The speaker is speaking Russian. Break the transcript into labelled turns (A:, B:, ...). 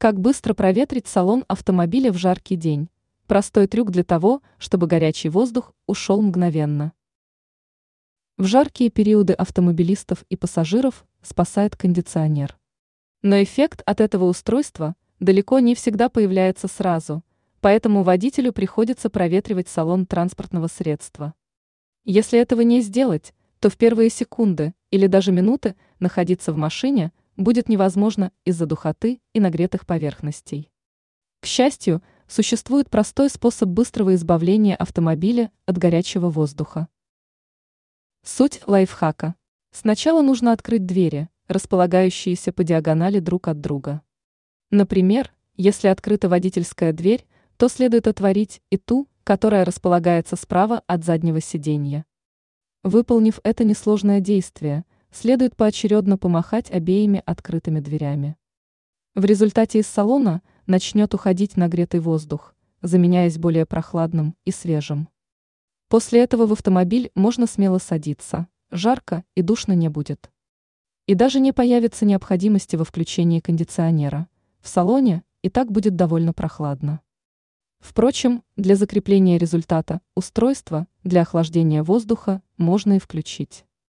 A: Как быстро проветрить салон автомобиля в жаркий день? Простой трюк для того, чтобы горячий воздух ушел мгновенно. В жаркие периоды автомобилистов и пассажиров спасает кондиционер. Но эффект от этого устройства далеко не всегда появляется сразу, поэтому водителю приходится проветривать салон транспортного средства. Если этого не сделать, то в первые секунды или даже минуты находиться в машине будет невозможно из-за духоты и нагретых поверхностей. К счастью, существует простой способ быстрого избавления автомобиля от горячего воздуха. Суть лайфхака. Сначала нужно открыть двери, располагающиеся по диагонали друг от друга. Например, если открыта водительская дверь, то следует отворить и ту, которая располагается справа от заднего сиденья. Выполнив это несложное действие – следует поочередно помахать обеими открытыми дверями. В результате из салона начнет уходить нагретый воздух, заменяясь более прохладным и свежим. После этого в автомобиль можно смело садиться, жарко и душно не будет. И даже не появится необходимости во включении кондиционера. В салоне и так будет довольно прохладно. Впрочем, для закрепления результата устройства для охлаждения воздуха можно и включить.